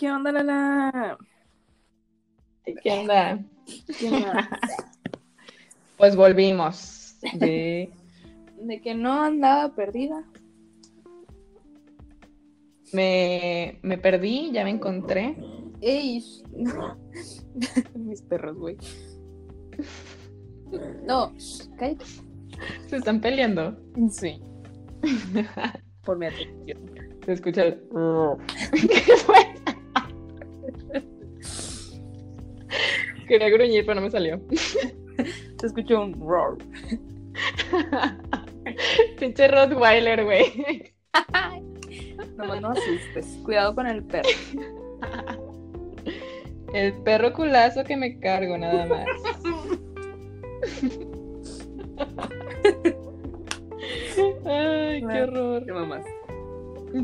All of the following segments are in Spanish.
¿Qué onda, Lala? ¿Qué onda? ¿Qué onda? Pues volvimos de... De que no andaba perdida. Me, me perdí, ya me encontré. Ey. Mis perros, güey. No, cállate. Se están peleando. Sí. Por mi atención. Se escucha el... ¿Qué fue? Quería gruñir, pero no me salió. Se escuchó un roar. Pinche Rottweiler, güey. Nomás no asustes. Cuidado con el perro. El perro culazo que me cargo, nada más. Ay, qué horror. ¿Qué mamás?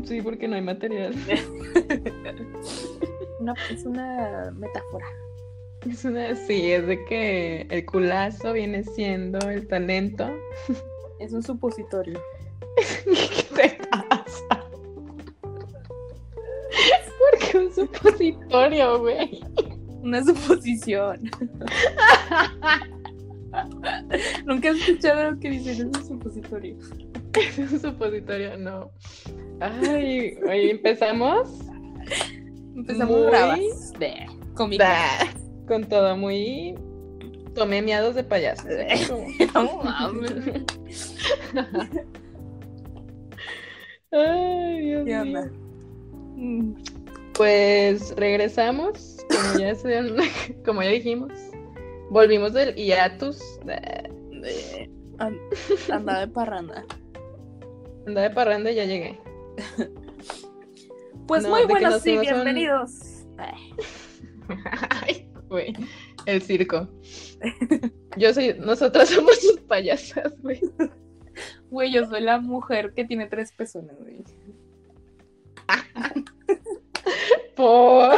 Sí, porque no hay material. Una, es una metáfora. Es una, sí, es de que el culazo viene siendo el talento. Es un supositorio. ¿Qué te pasa? ¿Por qué un supositorio, güey? Una suposición. Nunca he escuchado lo que dicen, es un supositorio. Es un supositorio, no. Ay, hoy empezamos Empezamos Muy- bravas. Bleh, Con todo muy. Tomé miados de payaso. No mames. Ay, Dios ¿Qué mío. onda? Pues regresamos, como ya, se- como ya dijimos. Volvimos del hiatus. Andaba de parranda. Andaba de parranda y ya llegué. Pues No, muy buenos un- bienvenidos. Ay, güey. El circo. Yo soy, nosotras somos sus payasas, güey. Güey, yo soy la mujer que tiene tres pezones, güey. Por...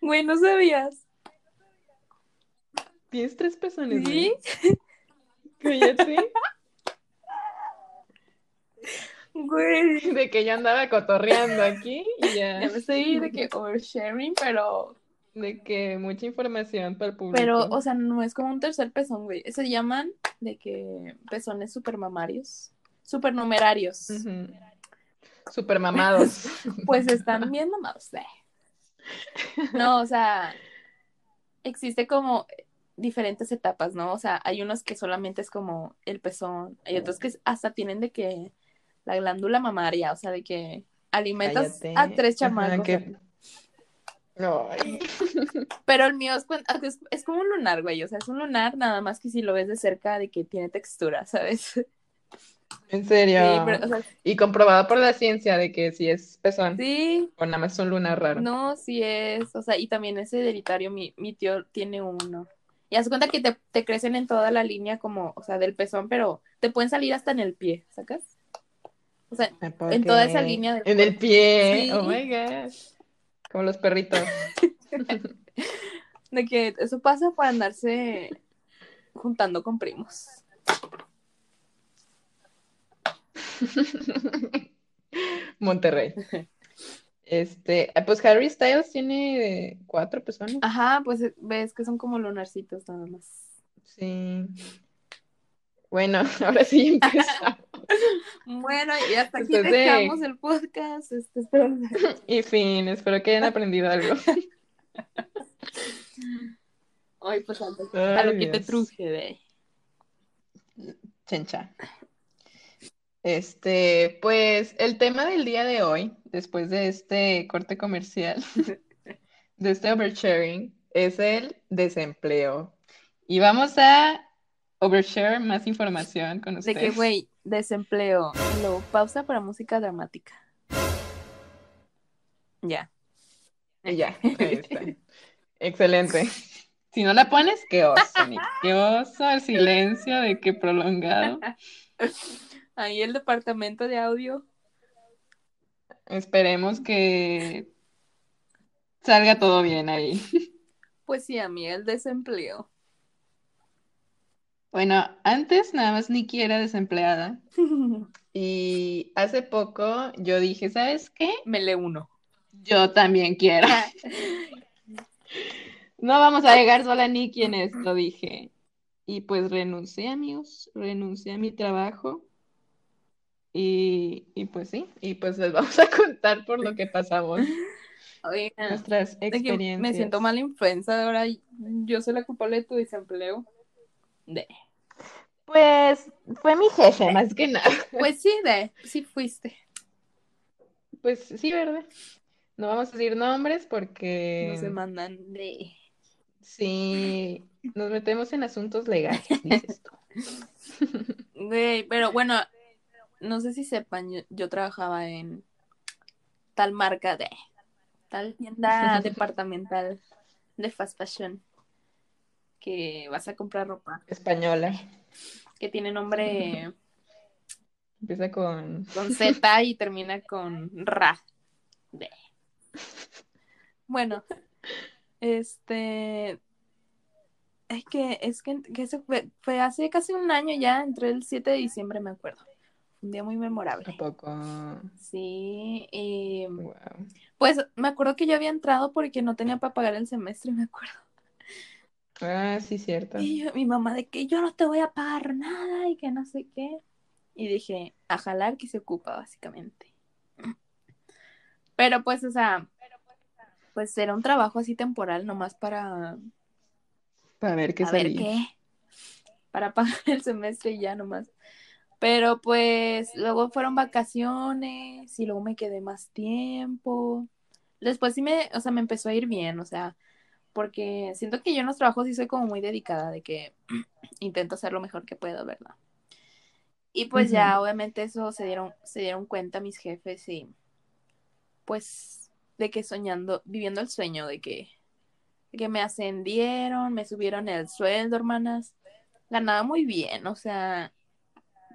Güey, ¿no sabías? Tienes tres pezones, ¿Sí? güey. Cállate. Güey. De que yo andaba cotorreando aquí y Ya ya. me estoy de que oversharing, pero. De que mucha información para el público. Pero, o sea, no es como un tercer pezón, güey. Se llaman de que pezones supermamarios. Supernumerarios. Ujú. Super mamados. Pues están bien mamados. eh. No, o sea, existe como diferentes etapas, ¿no? O sea, hay unos que solamente es como el pezón, hay otros que hasta tienen de que la glándula mamaria, o sea, de que alimentas Cállate. a tres Ajá, chamacos. que- Ay. Pero el mío es, cuen- es, es como un lunar, güey, o sea, es un lunar nada más que si lo ves de cerca de que tiene textura, ¿sabes? En serio. Sí, pero, o sea, Y comprobado por la ciencia de que si es pezón sí, o nada más un lunar raro. No, sí es, o sea, y también es hereditario, mi, mi tío tiene uno. Y haz cuenta que te, te crecen en toda la línea como, o sea, del pezón, pero te pueden salir hasta en el pie, ¿sacas? O sea, Ay, ¿por en toda esa línea del En el pie. Sí. Oh my gosh. Como los perritos. de que eso pasa por andarse juntando con primos. Monterrey. Este, ah, pues Harry Styles tiene cuatro pezones. Ajá, pues eh, ves que son como lunarcitos nada más. Sí. Bueno, ahora sí empezamos. Bueno, y hasta aquí de- dejamos el podcast. Este, espero- Y fin, espero que hayan aprendido algo. Ay, pues a lo, Ay, a lo que te truje, ve. Chencha. Este, pues el tema del día de hoy, después de este corte comercial, de este oversharing, es el desempleo. Y vamos a overshare más información con De ustedes. que, güey, desempleo. Luego, pausa para música dramática. Ya. Ya, ahí está. Excelente. Si no la pones, qué oso, Nick. Qué oso, el silencio de que prolongado. Ahí el departamento de audio. Esperemos que salga todo bien ahí. Pues sí, amiga, el desempleo. Bueno, antes nada más Nikki era desempleada y hace poco yo dije, ¿sabes qué? Me le uno. Yo también quiero. no vamos a llegar sola ni quien esto, dije. Y pues renuncié, amigos, renuncié a mi trabajo. Y, y pues sí, y pues les vamos a contar por lo que pasamos. Oigan, Nuestras experiencias. me siento mala influenza de ahora. Yo soy la culpable de tu desempleo. De. Pues fue mi jefe, más que nada. Pues sí, de. Sí fuiste. Pues sí, ¿verdad? No vamos a decir nombres porque No se mandan de. sí nos metemos en asuntos legales, dices tú. Güey, pero bueno, no sé si sepan, yo, yo trabajaba en tal marca de tal tienda departamental de fast fashion que vas a comprar ropa, Española. que tiene nombre Empieza con con Z y termina con Ra. De. Bueno, este es que es que, que eso fue, fue hace casi un año ya, entré el 7 de diciembre, me acuerdo. Un día muy memorable. ¿A poco? Sí, y Wow. pues me acuerdo que yo había entrado porque no tenía para pagar el semestre, me acuerdo. Ah, sí, cierto. Y yo- mi mamá de que yo no te voy a pagar nada y que no sé qué. Y dije, a jalar que se ocupa, básicamente. Pero pues, o sea, pues era un trabajo así temporal, nomás para Para ver qué a ver salía. qué. Para pagar el semestre y ya nomás. Pero pues luego fueron vacaciones y luego me quedé más tiempo. Después sí me, o sea, me empezó a ir bien, o sea, porque siento que yo en los trabajos sí soy como muy dedicada, de que intento hacer lo mejor que puedo, ¿verdad? Y pues ya, obviamente eso se dieron, se dieron cuenta mis jefes y pues de que soñando, viviendo el sueño de que, de que me ascendieron, me subieron el sueldo, hermanas. Ganaba muy bien, o sea,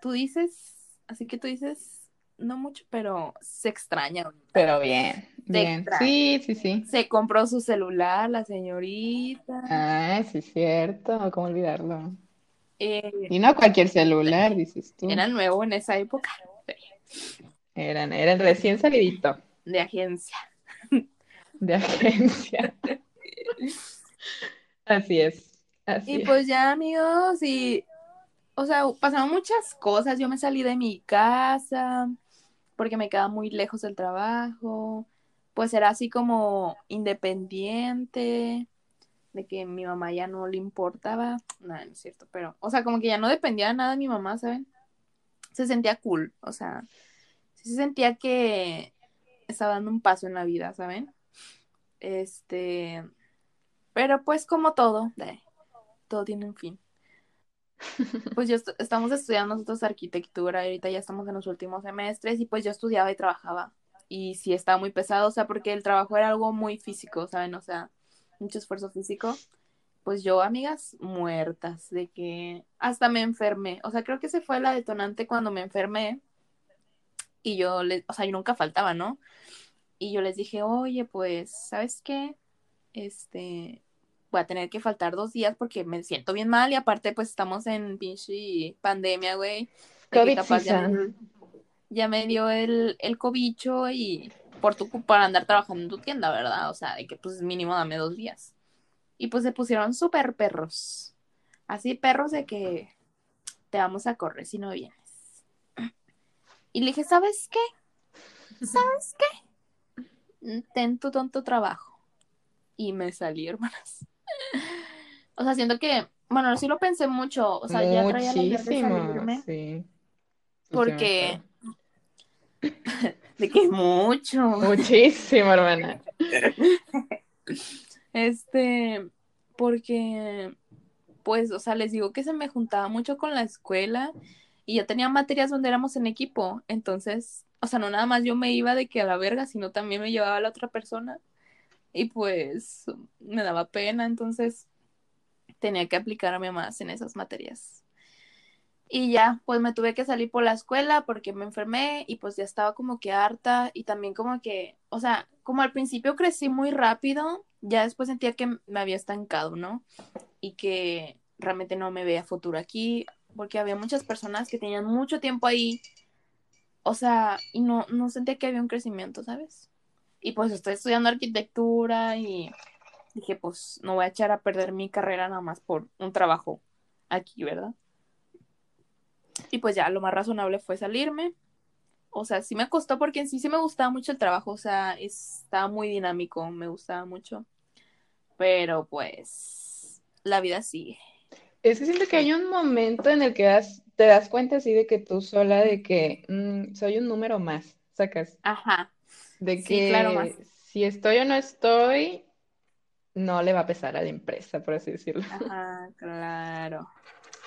tú dices, así que tú dices, no mucho, pero se extraña. Pero bien, bien. Sí, sí, sí. Se compró su celular, la señorita. Ah, sí, cierto. ¿Cómo olvidarlo? Eh, Y no cualquier celular, dices tú. era nuevo en esa época Eran, eran recién salidito de agencia. de agencia. Así es. Así Y es. pues ya, amigos, y, o sea, pasaron muchas cosas. Yo me salí de mi casa porque me quedaba muy lejos del trabajo. Pues era así como independiente, de que mi mamá ya no le importaba. Nada, no es cierto, pero, o sea, como que ya no dependía de nada de mi mamá, ¿saben? Se sentía cool, o sea, sí se sentía que estaba dando un paso en la vida, ¿saben? Este, pero pues como todo, de- todo tiene un fin. Pues yo est- estamos estudiando nosotros arquitectura y ahorita ya estamos en los últimos semestres y pues yo estudiaba y trabajaba y sí estaba muy pesado, o sea, porque el trabajo era algo muy físico, ¿saben? O sea, mucho esfuerzo físico. Pues yo, amigas, muertas, de que hasta me enfermé. O sea, creo que ese fue la detonante cuando me enfermé y yo, le, o sea, yo nunca faltaba, ¿no? Y yo les dije, oye, pues, ¿sabes qué? Este, voy a tener que faltar dos días porque me siento bien mal y aparte, pues, estamos en pinche pandemia, güey. COVID capaz ya. Ya me dio el, el cobicho y por tu para andar trabajando en tu tienda, ¿verdad? O sea, de que, pues, mínimo dame dos días. Y pues se pusieron súper perros. Así perros de que te vamos a correr si no vienes. Y le dije, ¿sabes qué? ¿Sabes qué? Ten tu tonto trabajo. Y me salí, hermanas. O sea, siento que, bueno, sí lo pensé mucho. O sea, ya traía la idea de Muchísimo, salirme. sí. Porque- De que mucho. Muchísimo, hermana. Este, porque, pues, o sea, les digo que se me juntaba mucho con la escuela y yo tenía materias donde éramos en equipo, entonces, o sea, no nada más yo me iba de que a la verga, sino también me llevaba a la otra persona y pues me daba pena, entonces tenía que aplicarme más en esas materias. Y ya, pues me tuve que salir por la escuela porque me enfermé y pues ya estaba como que harta y también como que, o sea, como al principio crecí muy rápido, ya después sentía que me había estancado, ¿no? Y que realmente no me veía futuro aquí porque había muchas personas que tenían mucho tiempo ahí, o sea, y no, no sentía que había un crecimiento, ¿sabes? Y pues estoy estudiando arquitectura y dije, pues no voy a echar a perder mi carrera nada más por un trabajo aquí, ¿verdad? Y pues ya lo más razonable fue salirme. O sea, sí me costó porque en sí sí me gustaba mucho el trabajo, o sea, estaba muy dinámico, me gustaba mucho. Pero pues la vida sigue. Es que siento que hay un momento en el que das, te das cuenta así de que tú sola, de que mm, soy un número más, sacas. Ajá. De Sí, que claro, más. si estoy o no estoy, no le va a pesar a la empresa, por así decirlo. Ajá, claro.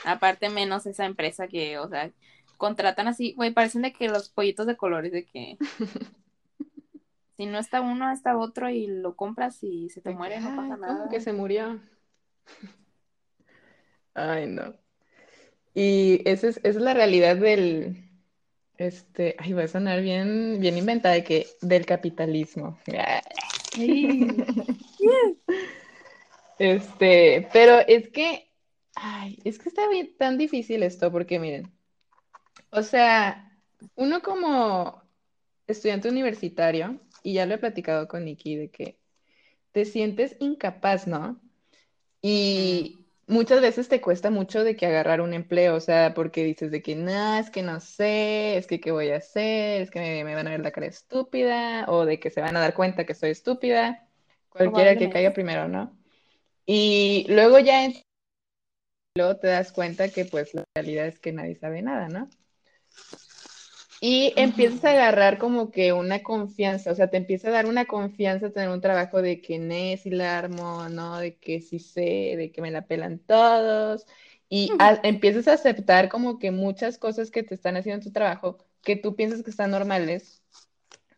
Aparte menos esa empresa que, o sea, contratan así, güey, parecen de que los pollitos de colores, de que si no está uno, está otro y lo compras y se te muere, no "Ay, pasa ¿cómo nada. que se murió? Ay, no. Y esa es, esa es la realidad del, este, ay, va a sonar bien, bien inventada, de que, del capitalismo. Este, pero es que, ay, es que está bien tan difícil esto, porque miren, o sea, uno como estudiante universitario, y ya lo he platicado con Nikki, de que te sientes incapaz, ¿no? Y muchas veces te cuesta mucho de que agarrar un empleo, o sea, porque dices de que no, es que no sé, es que qué voy a hacer, es que me, me van a ver la cara estúpida, o de que se van a dar cuenta que soy estúpida, cualquiera que caiga primero, ¿no? Y luego ya en- luego te das cuenta que pues la realidad es que nadie sabe nada, ¿no? Y empiezas a agarrar como que una confianza, o sea, te empieza a dar una confianza tener un trabajo de que no, si la armo, ¿no? De que sí sé, de que me la pelan todos. Y a- empiezas a aceptar como que muchas cosas que te están haciendo en tu trabajo, que tú piensas que están normales,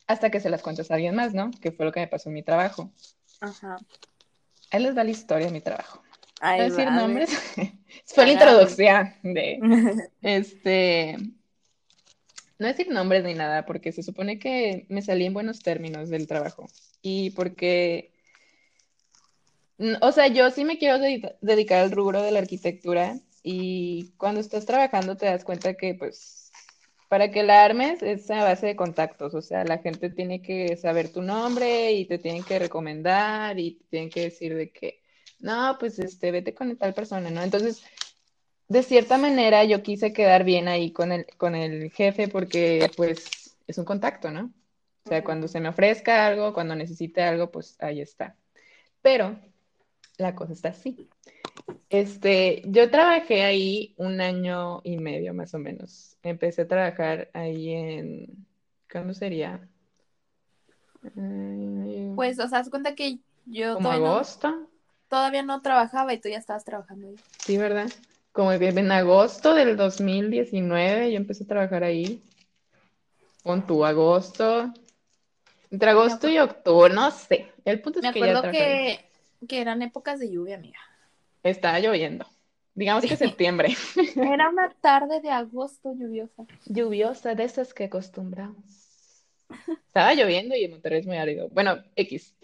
hasta que se las cuentas a alguien más, ¿no? Que fue lo que me pasó en mi trabajo. Ajá. Ahí les va la historia de mi trabajo. ¿No Ahí decir va, a ver. nombres? Fue la introducción de, este, no decir nombres ni nada, porque se supone que me salí en buenos términos del trabajo. Y porque, o sea, yo sí me quiero dedi- dedicar al rubro de la arquitectura y cuando estás trabajando te das cuenta que, pues, para que la armes es a base de contactos, o sea, la gente tiene que saber tu nombre y te tienen que recomendar y te tienen que decir de que, no, pues, este, vete con tal persona, ¿no? Entonces, de cierta manera yo quise quedar bien ahí con el, con el jefe porque pues es un contacto, ¿no? O sea, cuando se me ofrezca algo, cuando necesite algo, pues ahí está. Pero la cosa está así. Este, yo trabajé ahí un año y medio más o menos. Empecé a trabajar ahí en, ¿cuándo sería? Pues, o sea, haz cuenta que yo como no, agosto, todavía no trabajaba y tú ya estabas trabajando ahí. sí, ¿verdad? Como en agosto del 2019 yo empecé a trabajar ahí. Con tu agosto, entre agosto y octubre, no sé. El punto es me que acuerdo que, que eran épocas de lluvia, amiga. Estaba lloviendo. Digamos que Sí. septiembre. Era una tarde de agosto lluviosa. Lluviosa, de esas que acostumbramos. Estaba lloviendo y en Monterrey es muy árido. Bueno, X.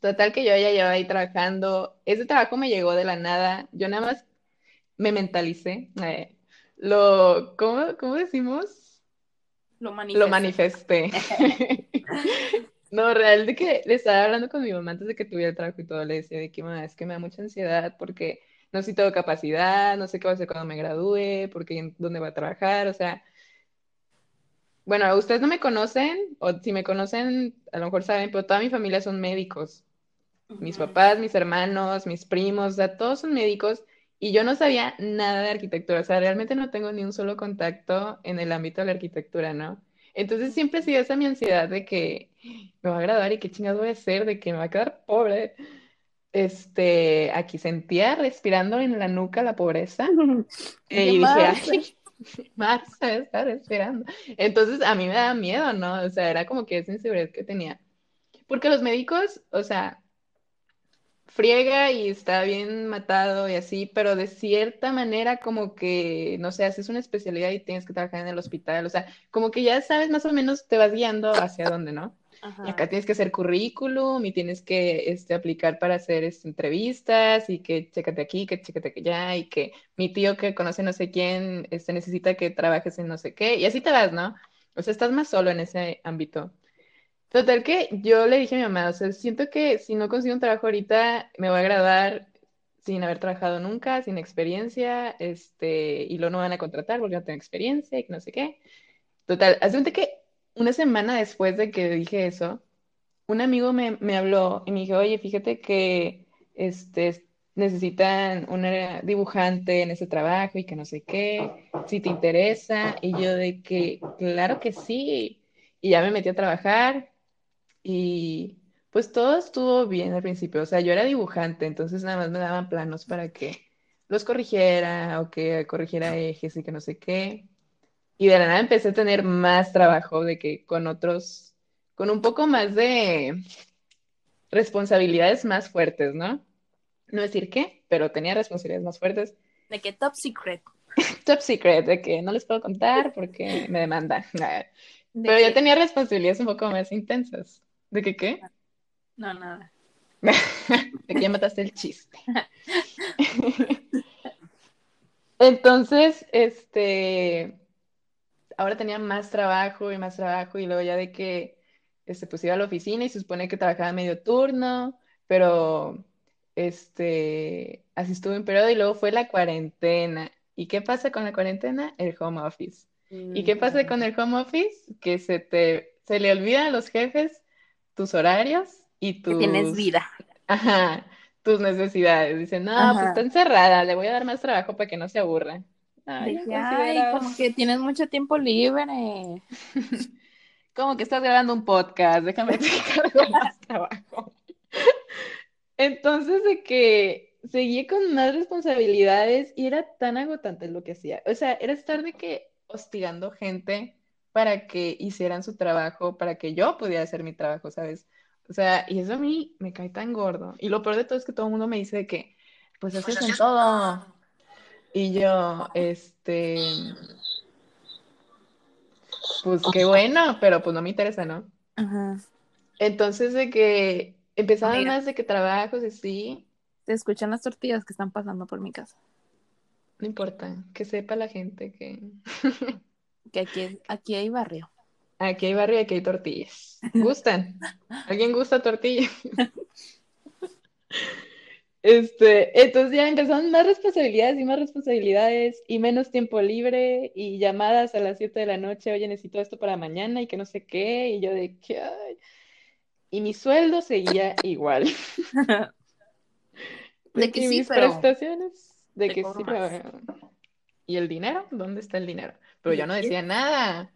Total que yo ya llevaba ahí trabajando. Ese trabajo me llegó de la nada. Yo nada más me mentalicé. eh, lo, ¿cómo, cómo decimos? Lo Lo manifesté. manifesté. No, real, de que le estaba hablando con mi mamá antes de que tuviera el trabajo y todo, le decía de que mamá, es que me da mucha ansiedad porque no sé si tengo capacidad, no sé qué va a hacer cuando me gradúe, porque en dónde va a trabajar, o sea, bueno, ustedes no me conocen, o si me conocen, a lo mejor saben, pero toda mi familia son médicos, mis papás, mis hermanos, mis primos, o sea, todos son médicos y yo no sabía nada de arquitectura, o sea, realmente no tengo ni un solo contacto en el ámbito de la arquitectura, ¿no? Entonces siempre ha sido esa mi ansiedad de que me va a graduar y qué chingados voy a hacer, de que me va a quedar pobre. Este, aquí sentía respirando en la nuca la pobreza eh, ¿Qué y dije, más? ay, Marta está respirando. Entonces a mí me daba miedo, ¿no? O sea, era como que esa inseguridad que tenía. Porque los médicos, o sea, friega y está bien matado y así, pero de cierta manera como que, no sé, haces una especialidad y tienes que trabajar en el hospital, o sea, como que ya sabes más o menos, te vas guiando hacia dónde, ¿no? Y acá Ajá. tienes que hacer currículum y tienes que este, aplicar para hacer este, entrevistas y que chécate aquí, que chécate allá y que mi tío que conoce no sé quién este, necesita que trabajes en no sé qué y así te vas, ¿no? O sea, estás más solo en ese ámbito. Total que yo le dije a mi mamá, o sea, siento que si no consigo un trabajo ahorita, me voy a graduar sin haber trabajado nunca, sin experiencia, este, y luego no van a contratar porque no tengo experiencia y que no sé qué. Total, hace que una semana después de que dije eso, un amigo me, me habló y me dijo, oye, fíjate que este, necesitan una dibujante en ese trabajo y que no sé qué, si te interesa. Y yo de que, claro que sí. Y ya me metí a trabajar y pues todo estuvo bien al principio. O sea, yo era dibujante, entonces nada más me daban planos para que los corrigiera o que corrigiera ejes y que no sé qué. Y de la nada empecé a tener más trabajo de que con otros, con un poco más de responsabilidades más fuertes, ¿no? No decir qué, pero tenía responsabilidades más fuertes. De que top secret. top secret, de que no les puedo contar porque me demandan. Pero yo tenía responsabilidades un poco más intensas. ¿De qué qué? No, nada. de que ya mataste el chiste. Entonces, este, ahora tenía más trabajo y más trabajo y luego ya de que este, pues iba a la oficina y se supone que trabajaba medio turno, pero este, así estuve en periodo y luego fue la cuarentena. ¿Y qué pasa con la cuarentena? El home office. ¿Y qué pasa con el home office? Que se te, se le olvida a los jefes tus horarios y tus... tienes vida. Ajá, tus necesidades. Dicen, no, pues está encerrada, le voy a dar más trabajo para que no se aburra. Ay, como que tienes mucho tiempo libre. como que estás grabando un podcast, déjame te más trabajo. Entonces, de que seguí con más responsabilidades y era tan agotante lo que hacía. O sea, era estar de que hostigando gente para que hicieran su trabajo, para que yo pudiera hacer mi trabajo, ¿sabes? O sea, y eso a mí me cae tan gordo. Y lo peor de todo es que todo el mundo me dice que, pues, pues haces en todo. Y yo, este, pues qué bueno, pero pues no me interesa, ¿no? Ajá. Entonces, de que empezaban más de que trabajos y sí. Se escuchan las tortillas que están pasando por mi casa. No importa, que sepa la gente que... que aquí, aquí hay barrio. Aquí hay barrio y aquí hay tortillas. ¿Gustan? ¿Alguien gusta tortillas? Este, entonces ya empezaron más responsabilidades y más responsabilidades y menos tiempo libre y llamadas a las 7 de la noche, oye, necesito esto para mañana y que no sé qué, y yo de qué, y mi sueldo seguía igual. de que y sí, mis prestaciones, de que sí, pero... ¿Y el dinero? ¿Dónde está el dinero? Pero yo no decía nada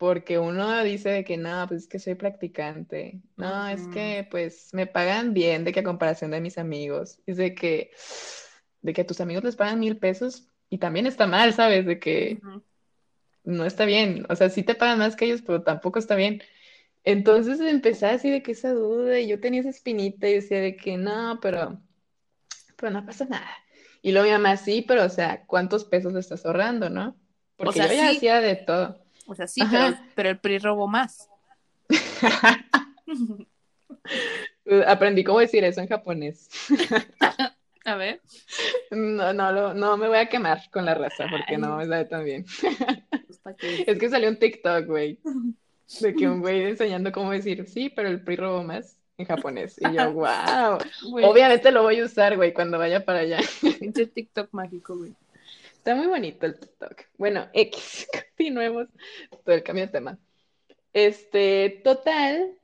porque uno dice de que no, pues es que soy practicante, no, es que pues me pagan bien de que a comparación de mis amigos, es de que, de que a tus amigos les pagan mil pesos y también está mal, ¿sabes? De que no está bien, o sea, sí te pagan más que ellos, pero tampoco está bien. Entonces empecé así de que esa duda y yo tenía esa espinita y decía de que no, pero, pero no pasa nada. Y luego mi mamá, sí, pero o sea, ¿cuántos pesos le estás ahorrando, no? Porque yo ya hacía de todo. O sea, sí, pero, pero, el PRI robó más. Aprendí cómo decir eso en japonés. a ver. No, no, no me voy a quemar con la raza porque no me sabe tan bien. Pues, es que salió un TikTok, güey. De que un güey enseñando cómo decir, sí, pero el PRI robó más en japonés. Y yo, wow. Obviamente lo voy a usar, güey, cuando vaya para allá. Pinche TikTok mágico, güey. Está muy bonito el TikTok. Bueno, X, continuemos todo el cambio de tema. Este, total,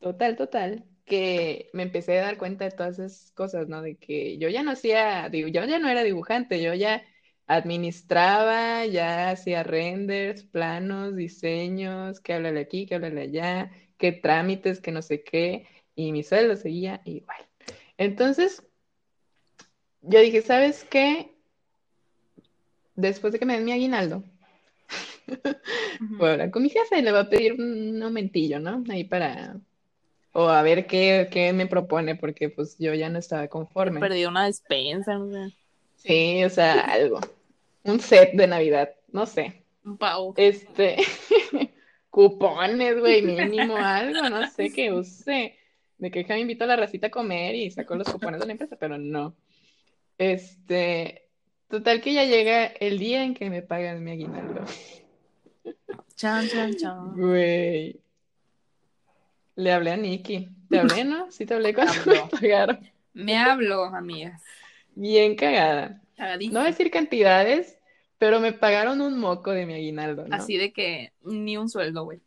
total, total, que me empecé a dar cuenta de todas esas cosas, ¿no? De que yo ya no hacía, digo, yo ya no era dibujante, yo ya administraba, ya hacía renders, planos, diseños, que háblale aquí, que háblale allá, qué trámites, que no sé qué, y mi sueldo seguía igual. Entonces, yo dije, ¿sabes qué? Después de que me den mi aguinaldo, voy a hablar con mi jefe y le voy a pedir un aumentillo, ¿no? Ahí para, o a ver qué, qué me propone, porque pues yo ya no estaba conforme. Perdí una despensa, no sé. Sí, o sea, algo. Un set de Navidad, no sé. Un pavo. Este, cupones, güey, mínimo algo, no sé qué use. De que me invito a la racita a comer y saco los cupones de la empresa, pero no. Este, Total que ya llega el día en que me pagan mi aguinaldo. Chan, chan, chan. Güey. Le hablé a Nikki. Te hablé, ¿no? Sí te hablé cuando Habló. me pagaron. Me hablo, amigas. Bien cagada. Cagadísimo. No voy a decir cantidades, pero me pagaron un moco de mi aguinaldo, ¿no? Así de que ni un sueldo, güey.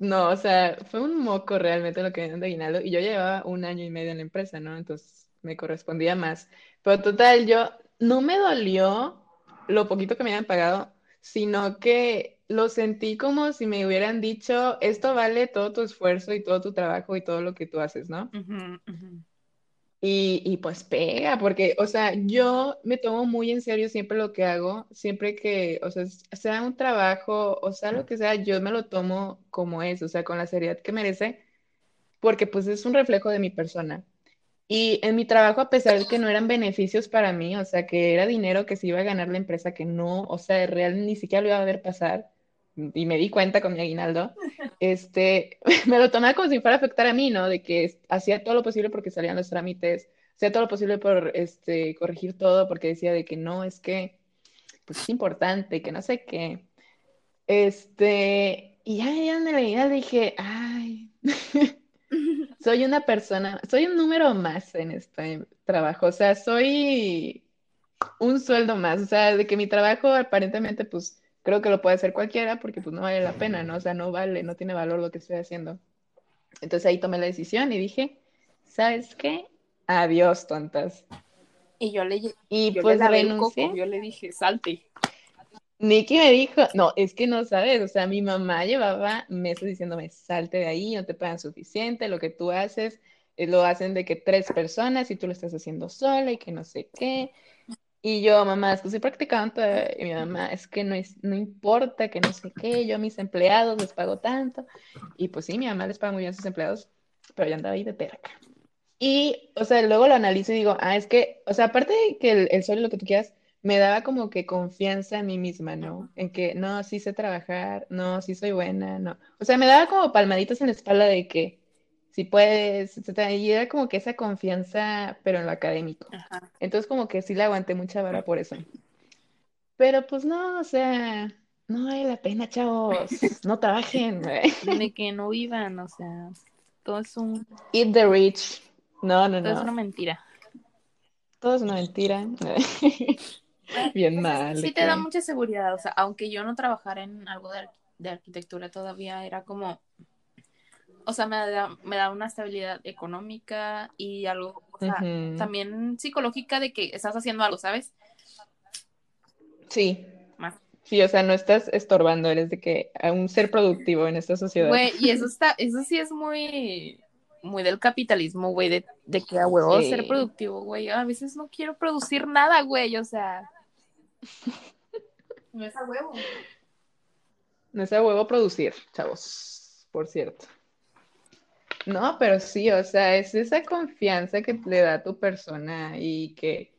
No, o sea, fue un moco realmente lo que me dieron de aguinaldo y yo llevaba un año y medio en la empresa, ¿no? Entonces me correspondía más. Pero total, yo no me dolió lo poquito que me habían pagado, sino que lo sentí como si me hubieran dicho, esto vale todo tu esfuerzo y todo tu trabajo y todo lo que tú haces, ¿no? Y, y pues pega, porque, o sea, yo me tomo muy en serio siempre lo que hago, siempre que, o sea, sea un trabajo, o sea, lo que sea, yo me lo tomo como es, o sea, con la seriedad que merece, porque pues es un reflejo de mi persona. Y en mi trabajo, a pesar de que no eran beneficios para mí, o sea, que era dinero que se iba a ganar la empresa, que no, o sea, real ni siquiera lo iba a ver pasar, y me di cuenta con mi aguinaldo, este, me lo tomaba como si fuera a afectar a mí, ¿no? De que hacía todo lo posible porque salían los trámites, hacía todo lo posible por, este, corregir todo, porque decía de que no, es que, pues es importante, que no sé qué. Este, y ya, ya en aguinaldo dije, ay, soy una persona, soy un número más en este trabajo, o sea, soy un sueldo más, o sea, de que mi trabajo aparentemente, pues, creo que lo puede hacer cualquiera porque, pues, no vale la pena, ¿no? O sea, no vale, no tiene valor lo que estoy haciendo. Entonces ahí tomé la decisión y dije, ¿sabes qué? Adiós, tontas. Y yo le, Y yo pues renuncié. coco, yo le dije, salte. Nikki me dijo, no, es que no sabes, o sea, mi mamá llevaba meses diciéndome, salte de ahí, no te pagan suficiente, lo que tú haces, eh, lo hacen de que tres personas y tú lo estás haciendo sola y que no sé qué. Y yo, mamá, es que soy y mi mamá, es que no, es, no importa, que no sé qué, yo a mis empleados les pago tanto. Y pues sí, mi mamá les paga muy bien a sus empleados, pero yo andaba ahí de terca. Y, o sea, luego lo analizo y digo, ah, es que, o sea, aparte de que el, el sol y lo que tú quieras, me daba como que confianza en mí misma, ¿no? En que, no, sí sé trabajar, no, sí soy buena, no. O sea, me daba como palmaditas en la espalda de que si puedes. Y era como que esa confianza, pero en lo académico. Ajá. Entonces, como que sí le aguanté mucha vara por eso. Pero pues no, o sea, no vale la pena, chavos. No trabajen, güey. De que no vivan, o sea, todo es un, Eat the rich. No, no, todo es una no. mentira. Todo es una mentira. Bien mal. Sí te da mucha seguridad, o sea, aunque yo no trabajara en algo de, de arquitectura todavía, era como, o sea, me da, me da una estabilidad económica y algo, o sea, también psicológica de que estás haciendo algo, ¿sabes? Sí. Más. Sí, o sea, no estás estorbando, eres de que a un ser productivo en esta sociedad. Güey, y eso está, eso sí es muy, muy del capitalismo, güey, de, de que a huevo Sí. ser productivo, güey. A veces no quiero producir nada, güey, o sea. No es a huevo. No es a huevo producir, chavos, por cierto. No, pero sí, o sea, es esa confianza que le da a tu persona y que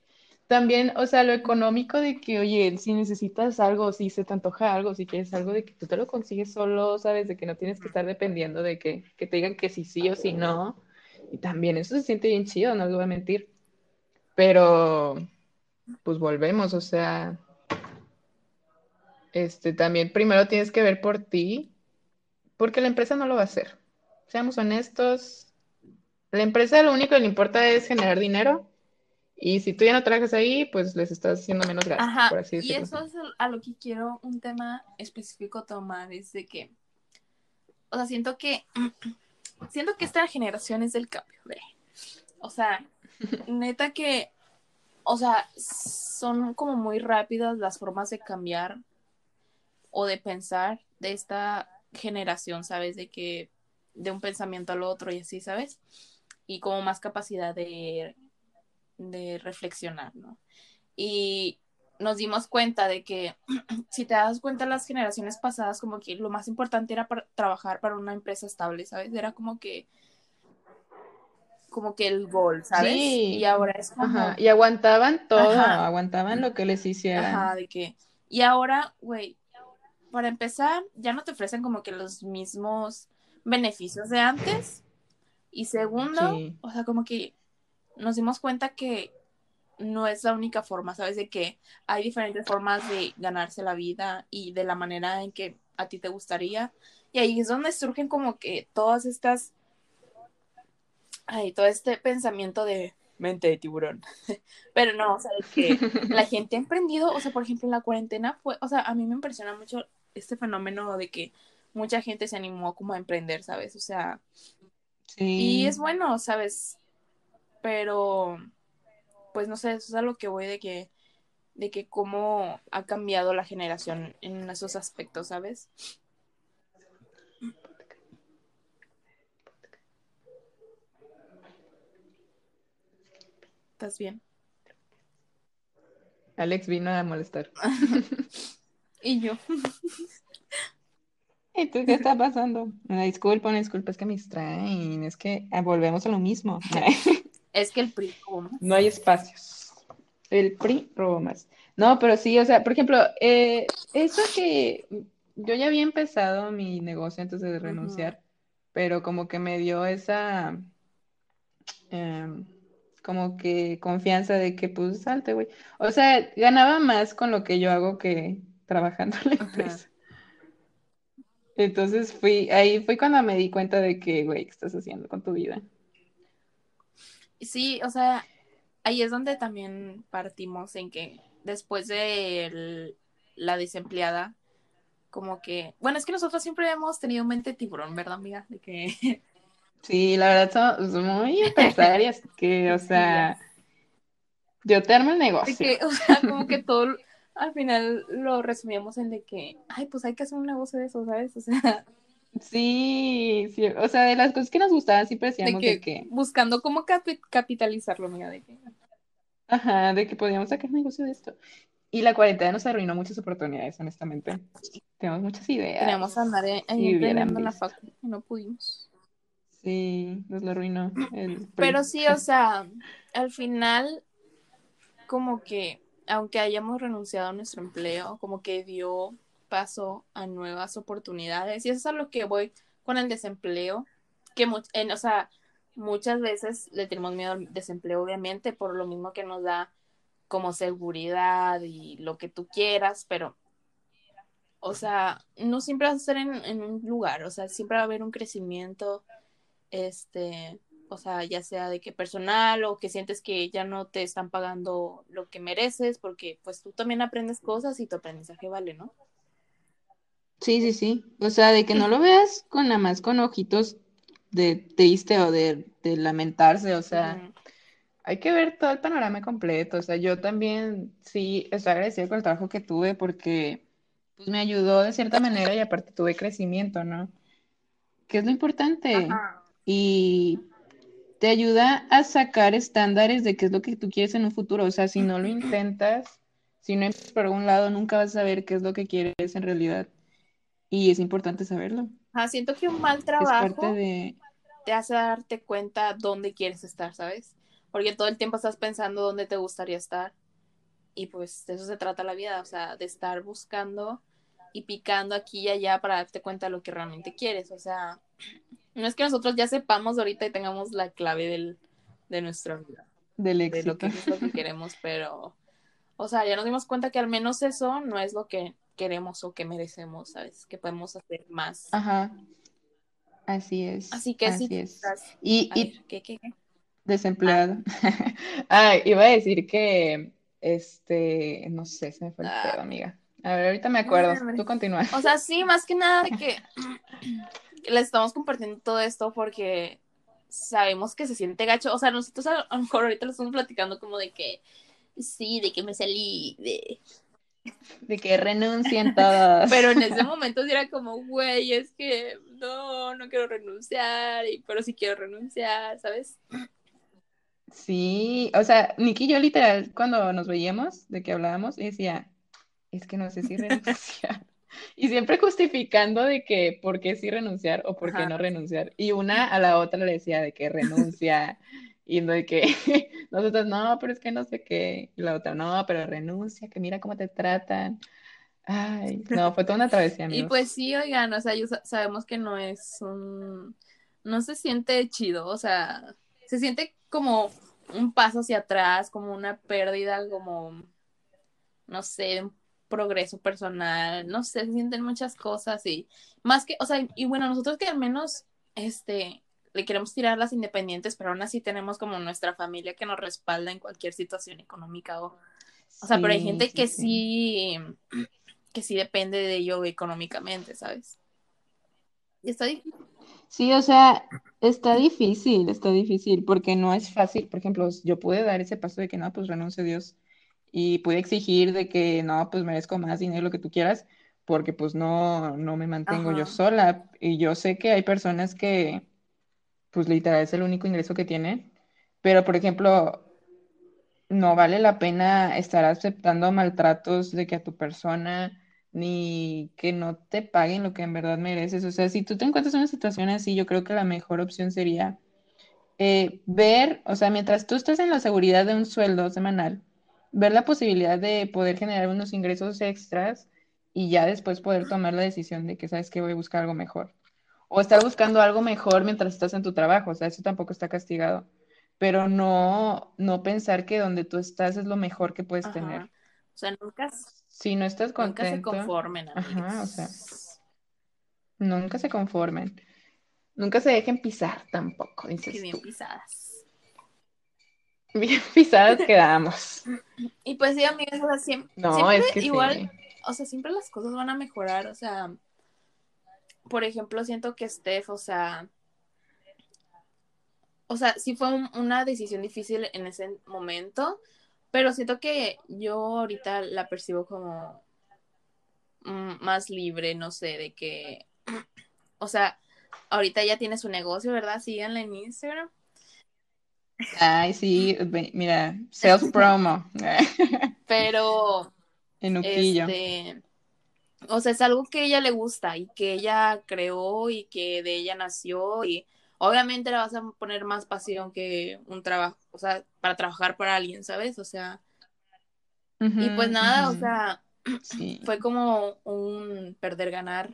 también, o sea, lo económico de que, oye, si necesitas algo, si se te antoja algo, si quieres algo, de que tú te lo consigues solo, ¿sabes? De que no tienes que estar dependiendo de que, que te digan que sí, sí o sí no. Y también eso se siente bien chido, no les voy a mentir. Pero, pues volvemos, o sea, este, también primero tienes que ver por ti, porque la empresa no lo va a hacer. Seamos honestos, la empresa lo único que le importa es generar dinero y si tú ya no trabajas ahí, pues les estás haciendo menos gasto, Ajá, por así y decirlo. eso es a lo que quiero un tema específico tomar, es de que, o sea, siento que, siento que esta generación es del cambio, güey. O sea, neta que, o sea, son como muy rápidas las formas de cambiar o de pensar de esta generación, ¿sabes? De que, de un pensamiento al otro y así, ¿sabes? Y como más capacidad de, de reflexionar, ¿no? Y nos dimos cuenta de que, si te das cuenta, las generaciones pasadas, como que lo más importante era para trabajar para una empresa estable, ¿sabes? Era como que, como que el gol, ¿sabes? Sí. Y ahora es como, Ajá, y aguantaban todo, Ajá. aguantaban lo que les hicieran. ajá, de que, y ahora, güey, para empezar, ya no te ofrecen como que los mismos beneficios de antes. Y segundo, Sí. o sea, como que nos dimos cuenta que no es la única forma, ¿sabes? De que hay diferentes formas de ganarse la vida y de la manera en que a ti te gustaría. Y ahí es donde surgen como que todas estas ay, todo este pensamiento de mente de tiburón. Pero no, o sea, que la gente ha emprendido, o sea, por ejemplo, en la cuarentena fue, o sea, a mí me impresiona mucho este fenómeno de que mucha gente se animó como a emprender, ¿sabes? O sea, y es bueno, ¿sabes? Pero, pues no sé, eso es a lo que voy de que, de que cómo ha cambiado la generación en esos aspectos, ¿sabes? ¿Estás bien? Alex vino a molestar. y yo. ¿Y tú qué está pasando? Una disculpa, una disculpa, es que me distraen, es que ah, volvemos a lo mismo. es que el PRI robó más. No hay espacios. El PRI robó más. No, pero sí, o sea, por ejemplo, eh, eso que yo ya había empezado mi negocio antes de renunciar, pero como que me dio esa... Em, como que confianza de que pues salte, güey. O sea, ganaba más con lo que yo hago que trabajando en la empresa. Entonces fui, ahí fue cuando me di cuenta de que, güey, ¿qué estás haciendo con tu vida? Sí, o sea, ahí es donde también partimos en que después de la desempleada, como que, bueno, es que nosotros siempre hemos tenido mente tiburón, ¿verdad, amiga? De que Sí, la verdad son, muy empresarias que, o sea, yo te armo el negocio. Que, o sea, como que todo al final lo resumíamos en de que, ay, pues hay que hacer un negocio de eso, ¿sabes? O sea. Sí, sí, o sea, de las cosas que nos gustaban siempre decíamos de que, buscando cómo capitalizarlo, mira, de que. Ajá, de que podíamos sacar negocio de esto. Y la cuarentena nos arruinó muchas oportunidades, honestamente. Tenemos muchas ideas. Teníamos a andar ahí en la facu y no pudimos. Sí, nos lo arruinó. Pero sí, o sea, al final, como que, aunque hayamos renunciado a nuestro empleo, como que dio paso a nuevas oportunidades. Y eso es a lo que voy con el desempleo, que, en, o sea, muchas veces le tenemos miedo al desempleo, obviamente, por lo mismo que nos da como seguridad y lo que tú quieras, pero, o sea, no siempre vas a estar en, en un lugar, o sea, siempre va a haber un crecimiento este, o sea, ya sea de que personal o que sientes que ya no te están pagando lo que mereces, porque pues tú también aprendes cosas y tu aprendizaje vale, ¿no? Sí, sí, sí. O sea, de que no lo veas con nada más con ojitos de triste o de, lamentarse, o sea, hay que ver todo el panorama completo. O sea, yo también sí estoy agradecida con el trabajo que tuve porque pues me ayudó de cierta manera y aparte tuve crecimiento, ¿no? Que es lo importante y te ayuda a sacar estándares de qué es lo que tú quieres en un futuro. O sea, si no lo intentas, si no empiezas por algún lado, nunca vas a saber qué es lo que quieres en realidad. Y es importante saberlo. Ah, siento que un mal trabajo te hace darte cuenta dónde quieres estar, ¿sabes? Porque todo el tiempo estás pensando dónde te gustaría estar. Y pues de eso se trata la vida, o sea, de estar buscando y picando aquí y allá para darte cuenta de lo que realmente quieres. O sea, no es que nosotros ya sepamos ahorita y tengamos la clave del, de nuestra vida. Del éxito. De lo que es lo que queremos, pero, o sea, ya nos dimos cuenta que al menos eso no es lo que queremos o que merecemos, ¿sabes? Que podemos hacer más. Ajá. Así es. Así que así es. y, y... ¿qué, qué, qué? Desempleado. Ah. iba a decir que, este, no sé, se me fue el ah. pedo, amiga. A ver, ahorita me acuerdo. Tú continúa. O sea, sí, más que nada de que les estamos compartiendo todo esto porque sabemos que se siente gacho. O sea, nosotros a, lo mejor ahorita lo estamos platicando como de que sí, de que me salí, de. De que renuncien todos. Pero en ese momento era como, güey, es que no, no quiero renunciar, y, pero sí quiero renunciar, ¿sabes? Sí, o sea, Nicky y yo literal, cuando nos veíamos, de que hablábamos, decía, es que no sé si renunciar. Y siempre justificando de que por qué sí renunciar o por qué no renunciar. Y una a la otra le decía de que renuncia y de que nosotros no, pero es que no sé qué. Y la otra no, pero renuncia, que mira cómo te tratan. Ay, no, fue toda una travesía. Y pues sí, oigan, o sea, sabemos que no es un, no se siente chido, o sea, se siente como un paso hacia atrás, como una pérdida, como, no sé, un progreso personal, no sé, se sienten muchas cosas y más que, o sea, y bueno, nosotros que al menos, este, le queremos tirar las independientes, pero aún así tenemos como nuestra familia que nos respalda en cualquier situación económica o, o sea, pero hay gente que sí, que sí depende de ello económicamente, ¿sabes? Y está difícil. Sí, o sea, está difícil, está difícil, porque no es fácil. Por ejemplo, yo pude dar ese paso de que no, pues renuncio a Dios y pude exigir de que no, pues merezco más dinero, lo que tú quieras, porque pues no, no me mantengo yo sola. Y yo sé que hay personas que, pues literal es el único ingreso que tienen, pero por ejemplo, no vale la pena estar aceptando maltratos de que a tu persona ni que no te paguen lo que en verdad mereces. O sea, si tú te encuentras en una situación así, yo creo que la mejor opción sería eh, ver, o sea, mientras tú estés en la seguridad de un sueldo semanal, ver la posibilidad de poder generar unos ingresos extras y ya después poder tomar la decisión de que sabes que voy a buscar algo mejor. O estar buscando algo mejor mientras estás en tu trabajo, o sea, eso tampoco está castigado. Pero no, no pensar que donde tú estás es lo mejor que puedes tener. O sea, nunca, si no estás contento. Nunca se conformen, Ajá, o sea, nunca se conformen. Nunca se dejen pisar tampoco, dices bien pisadas. Bien pisadas quedamos. Y pues sí, amigas, o sea, siempre, no, es que igual, o sea, siempre las cosas van a mejorar, o sea, por ejemplo, siento que Steph, o sea, o sea, sí fue una decisión difícil en ese momento, pero siento que yo ahorita la percibo como más libre, no sé, de que, o sea, ahorita ya tiene su negocio, ¿verdad? Síganla en Instagram. Ay, sí, mira, sales promo. Pero, en. Este, o sea, es algo que ella le gusta y que ella creó y que de ella nació y obviamente le vas a poner más pasión que un trabajo, o sea, para trabajar para alguien, ¿sabes? O sea, y pues nada, o sea, fue como un perder ganar,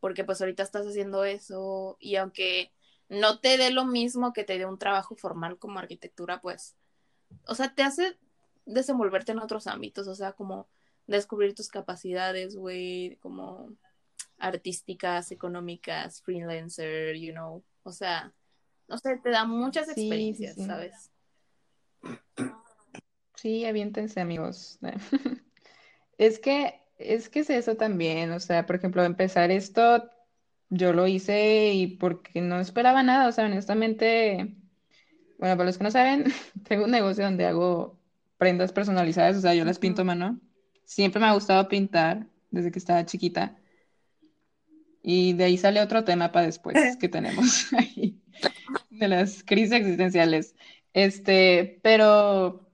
porque pues ahorita estás haciendo eso y aunque no te dé lo mismo que te dé un trabajo formal como arquitectura, pues, o sea, te hace desenvolverte en otros ámbitos, o sea, como descubrir tus capacidades, güey, como artísticas, económicas, freelancer, you know, o sea, no sé, te da muchas experiencias, ¿sabes? Sí, aviéntense, amigos. es que, es que es eso también, o sea, por ejemplo, empezar esto, yo lo hice y porque no esperaba nada, o sea, honestamente, bueno, para los que no saben, tengo un negocio donde hago prendas personalizadas, o sea, yo las pinto a mano. Siempre me ha gustado pintar desde que estaba chiquita. Y de ahí sale otro tema para después que tenemos ahí, de las crisis existenciales. Este, pero,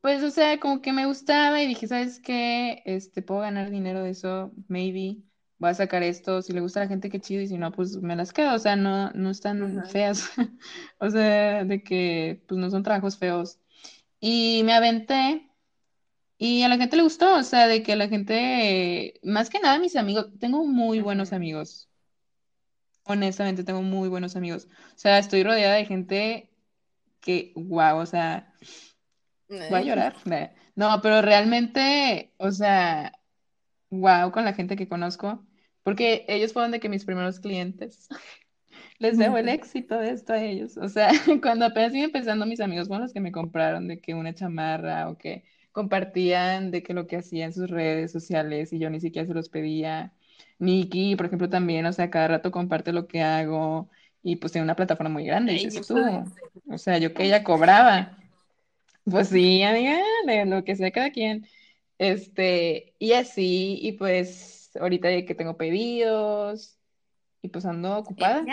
pues, o sea, como que me gustaba y dije, ¿sabes qué? Este, puedo ganar dinero de eso, maybe. Voy a sacar esto, si le gusta a la gente, qué chido, y si no, pues me las quedo, o sea, no, no están feas, o sea, de que, pues no son trabajos feos. Y me aventé, y a la gente le gustó, o sea, de que a la gente, más que nada mis amigos, tengo muy buenos amigos. Honestamente, tengo muy buenos amigos. O sea, estoy rodeada de gente que, wow, o sea, voy a llorar. No, pero realmente, o sea, wow con la gente que conozco, porque ellos fueron de que mis primeros clientes. Les debo el éxito de esto a ellos. O sea, cuando apenas iba empezando, mis amigos fueron los que me compraron de que una chamarra o que compartían de que lo que hacía en sus redes sociales y yo ni siquiera se los pedía. Nikki, por ejemplo, también, o sea, cada rato comparte lo que hago y pues tiene una plataforma muy grande, dices tú. O sea, yo que ella cobraba. Pues sí, amiga, de lo que sea cada quien. Este, y así, y pues ahorita que tengo pedidos y pues ando ocupada.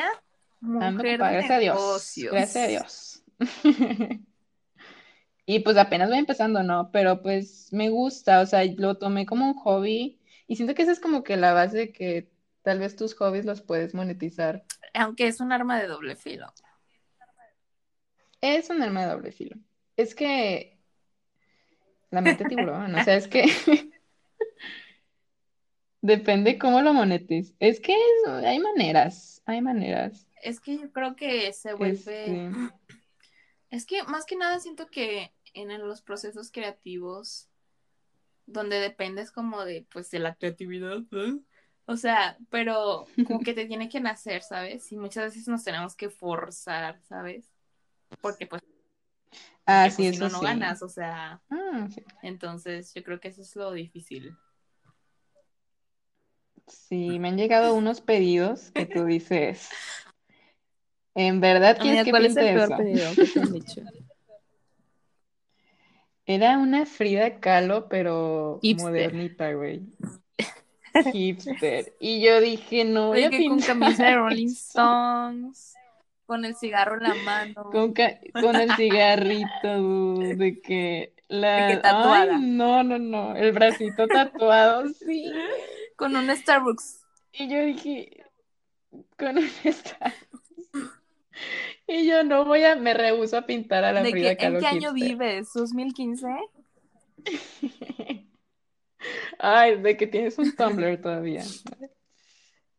ando ocupada, gracias a Dios. Gracias a Dios. Y pues apenas voy empezando, ¿no? Pero pues me gusta, o sea, lo tomé como un hobby y siento que esa es como que la base de que tal vez tus hobbies los puedes monetizar. Aunque es un arma de doble filo. Es un arma de doble filo. Es que la mente tiburón, o sea, es que depende cómo lo monetes. Es que hay maneras, hay maneras. Es que yo creo que se vuelve... Este es que más que nada siento que en los procesos creativos donde dependes como de pues de la creatividad O sea, pero como que te tiene que nacer, ¿sabes? Y muchas veces nos tenemos que forzar, ¿sabes? Porque pues Ah, porque, sí, pues, si no, eso no sí. ganas, o sea, Ah, sí. entonces yo creo que eso es lo difícil. Sí, me han llegado unos pedidos que tú dices, ¿en verdad quieres que ¿cuál es el peor eso? pedido que te han dicho? Era una Frida Kahlo, pero Hipster. modernita, güey. Hipster. Y yo dije, no voy a que con camisa de Rolling. Stones, con el cigarro en la mano, Con, con el cigarrito, dude, de que la... de que Ay, tatuada, no, no, no, el bracito tatuado, sí. Con un Starbucks. Y yo dije, con un Starbucks. Y yo no voy a, me rehúso a pintar a la ¿De Frida que, en Kahlo qué año vives? ¿2015? Ay, de que tienes un Tumblr todavía.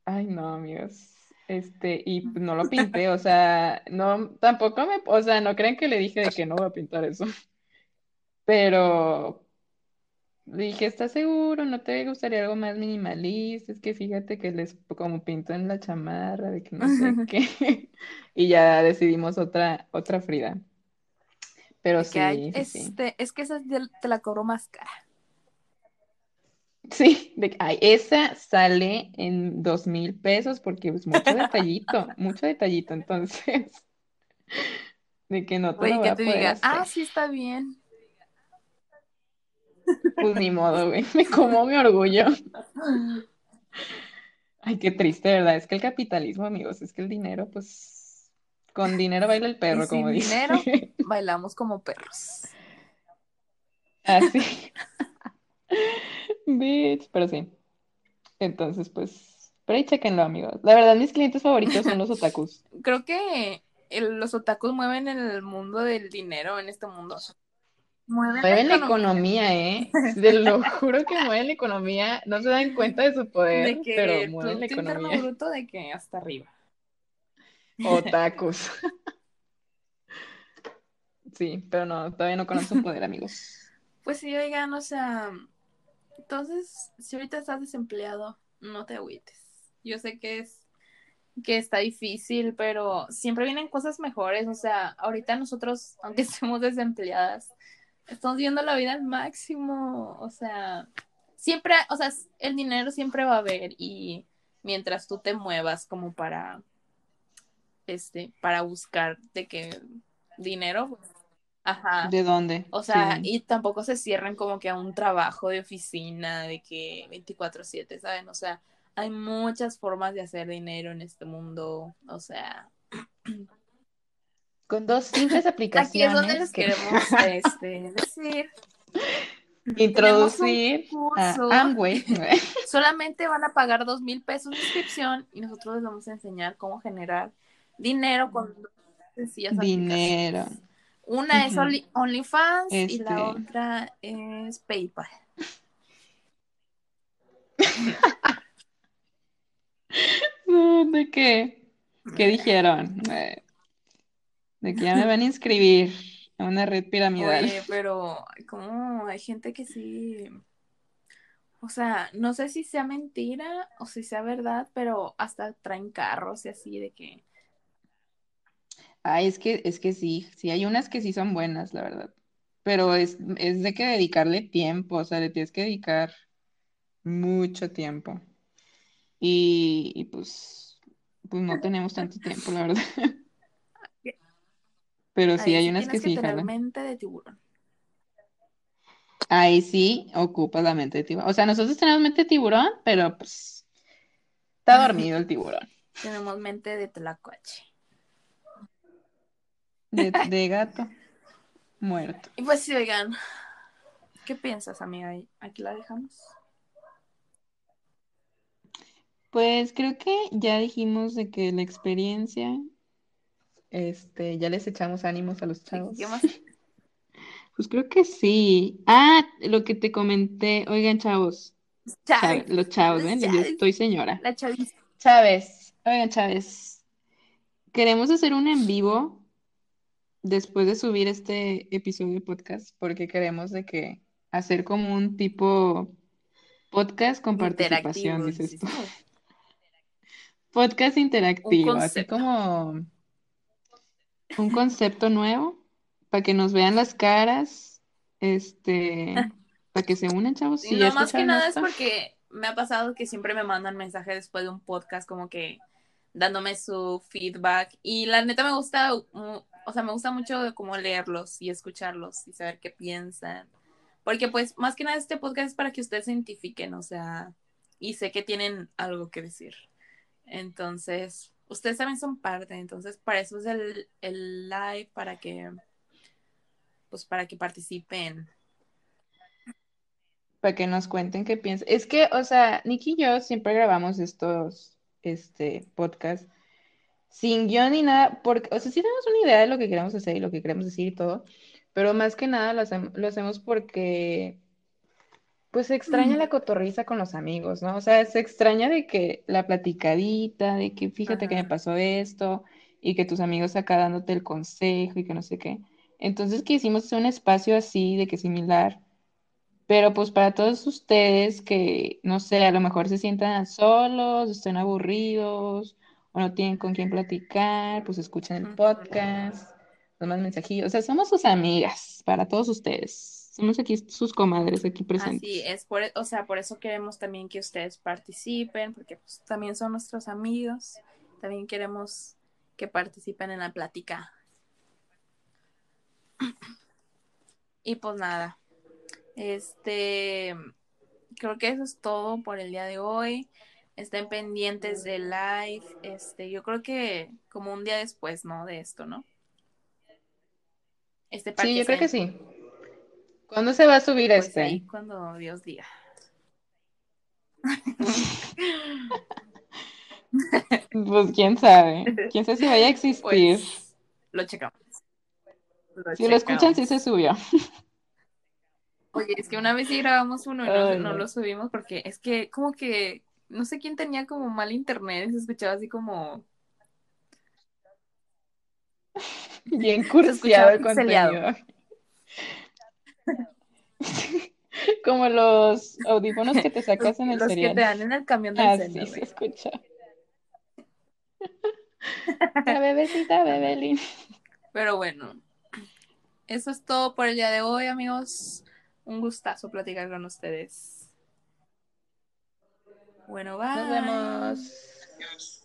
Ay, no, amigos. Este, y no lo pinté, o sea, no, tampoco me, o sea, no crean que le dije de que no voy a pintar eso. Pero dije, ¿estás seguro? ¿No te gustaría algo más minimalista? Es que fíjate que les como pinto en la chamarra, de que no sé qué. Y ya decidimos otra, otra Frida. Pero hay, sí, este, es que esa te la cobro más cara. Sí, de ay, esa sale en dos mil pesos porque es mucho detallito, mucho detallito, entonces, de que no te Oye, lo voy que a te poder diga, ah, sí está bien. Pues ni modo, güey, me como mi orgullo. Ay, qué triste, ¿verdad? Es que el capitalismo, amigos, es que el dinero, pues, con dinero baila el Y perro, como sin dice. dinero, bailamos como perros. Así, bitch, pero sí. Entonces, pues, pero ahí chequenlo, amigos. La verdad, mis clientes favoritos son los otakus. Creo que el- los otakus mueven el mundo del dinero en este mundo. Mueven la Mueven la economía. economía, ¿eh? Te lo juro que mueven la economía. No se dan cuenta de su De poder, que pero mueven la economía. Bruto de que hasta arriba. Otakus. Sí, pero no, todavía no conocen su poder, amigos. Pues sí, oigan, o sea, entonces, si ahorita estás desempleado, no te agüites. Yo sé que es que está difícil, pero siempre vienen cosas mejores. O sea, ahorita nosotros, aunque estemos desempleadas, estamos viendo la vida al máximo. O sea, siempre, o sea, el dinero siempre va a haber y mientras tú te muevas como para, este, para buscar de que dinero, pues, ajá. ¿De dónde? O sea, Sí. y tampoco se cierran como que a un trabajo de oficina de que 24/7, ¿saben? O sea, hay muchas formas de hacer dinero en este mundo. O sea, Con dos simples aquí es donde les aplicaciones que queremos este, decir. introducir a. Amway. Solamente van a pagar dos mil pesos de inscripción y nosotros les vamos a enseñar cómo generar dinero con dos sencillas Dinero. aplicaciones. Una es OnlyFans y la Este. otra es PayPal. ¿De qué? ¿Qué dijeron? Eh, De que ya me van a inscribir a una red piramidal. Oye, pero como hay gente que sí, o sea, no sé si sea mentira o si sea verdad, pero hasta traen carros y así de que, Ay, es que, es que sí, sí, hay unas que sí son buenas, la verdad. Pero es, es de que dedicarle tiempo, o sea, le tienes que dedicar mucho tiempo. Y, y pues, pues no tenemos tanto tiempo, la verdad. Pero sí, hay unas que tienes que sí tener jalan. mente de tiburón. Ahí sí ocupas la mente de tiburón. O sea, nosotros tenemos mente de tiburón, pero pues está dormido el tiburón. Tenemos mente de tlacuache. De, de gato muerto. Y pues sí, oigan, ¿qué piensas, amiga? Aquí la dejamos. Pues creo que ya dijimos de que la experiencia, este, ya les echamos ánimos a los chavos. ¿Qué más? Pues creo que sí. Ah, lo que te comenté, oigan, chavos, Chávez. los chavos, ¿ven? Yo Chávez. estoy señora. La chaviza. Chávez, oigan, Chávez, queremos hacer un en vivo después de subir este episodio de podcast, porque queremos de que hacer como un tipo Podcast con participación, dices tú. Podcast interactivo, así como un concepto nuevo para que nos vean las caras, este, para que se unan, chavos. Sí, no, más que nada es porque me ha pasado que siempre me mandan mensajes después de un podcast como que dándome su feedback y la neta me gusta, o sea, me gusta mucho como leerlos y escucharlos y saber qué piensan. Porque pues más que nada este podcast es para que ustedes se identifiquen, o sea, y sé que tienen algo que decir. Entonces, ustedes también son parte, entonces para eso es el, el live, para que, pues para que participen. Para que nos cuenten qué piensan. Es que, o sea, Nicky y yo siempre grabamos estos este, podcasts sin guion ni nada, porque, o sea, sí tenemos una idea de lo que queremos hacer y lo que queremos decir y todo, pero más que nada lo, hacemos porque pues se extraña la cotorriza con los amigos, ¿no? O sea, se extraña de que la platicadita, de que fíjate que me pasó esto y que tus amigos acá dándote el consejo y que no sé qué. Entonces quisimos un espacio así, de que similar, pero pues para todos ustedes que, no sé, a lo mejor se sientan solos, estén aburridos o no tienen con quién platicar, pues escuchen el podcast más mensajillos. O sea, somos sus amigas para todos ustedes. Somos aquí sus comadres aquí presentes. Así es, por, e, o sea, por eso queremos también que ustedes participen, porque pues, también son nuestros amigos. También queremos que participen en la plática. Y pues nada, este, creo que eso es todo por el día de hoy. Estén pendientes del live. Este, yo creo que como un día después, ¿no? De esto, ¿no? Este sí, yo creo que sí. ¿Cuándo se va a subir pues este? Ahí cuando Dios diga. pues quién sabe. Quién sabe si vaya a existir. Pues, lo checamos. si lo escuchan, sí se subió. Oye, es que una vez sí grabamos uno y no, no, lo subimos porque es que como que no sé quién tenía como mal internet y se escuchaba así como Bien cursiado el contenido. Como los audífonos que te sacas en el Los que te dan en el camión del ah, sí, se escucha. La bebecita Bebelín. Pero bueno, eso es todo por el día de hoy, amigos. Un gustazo platicar con ustedes. Bueno, bye. Nos vemos.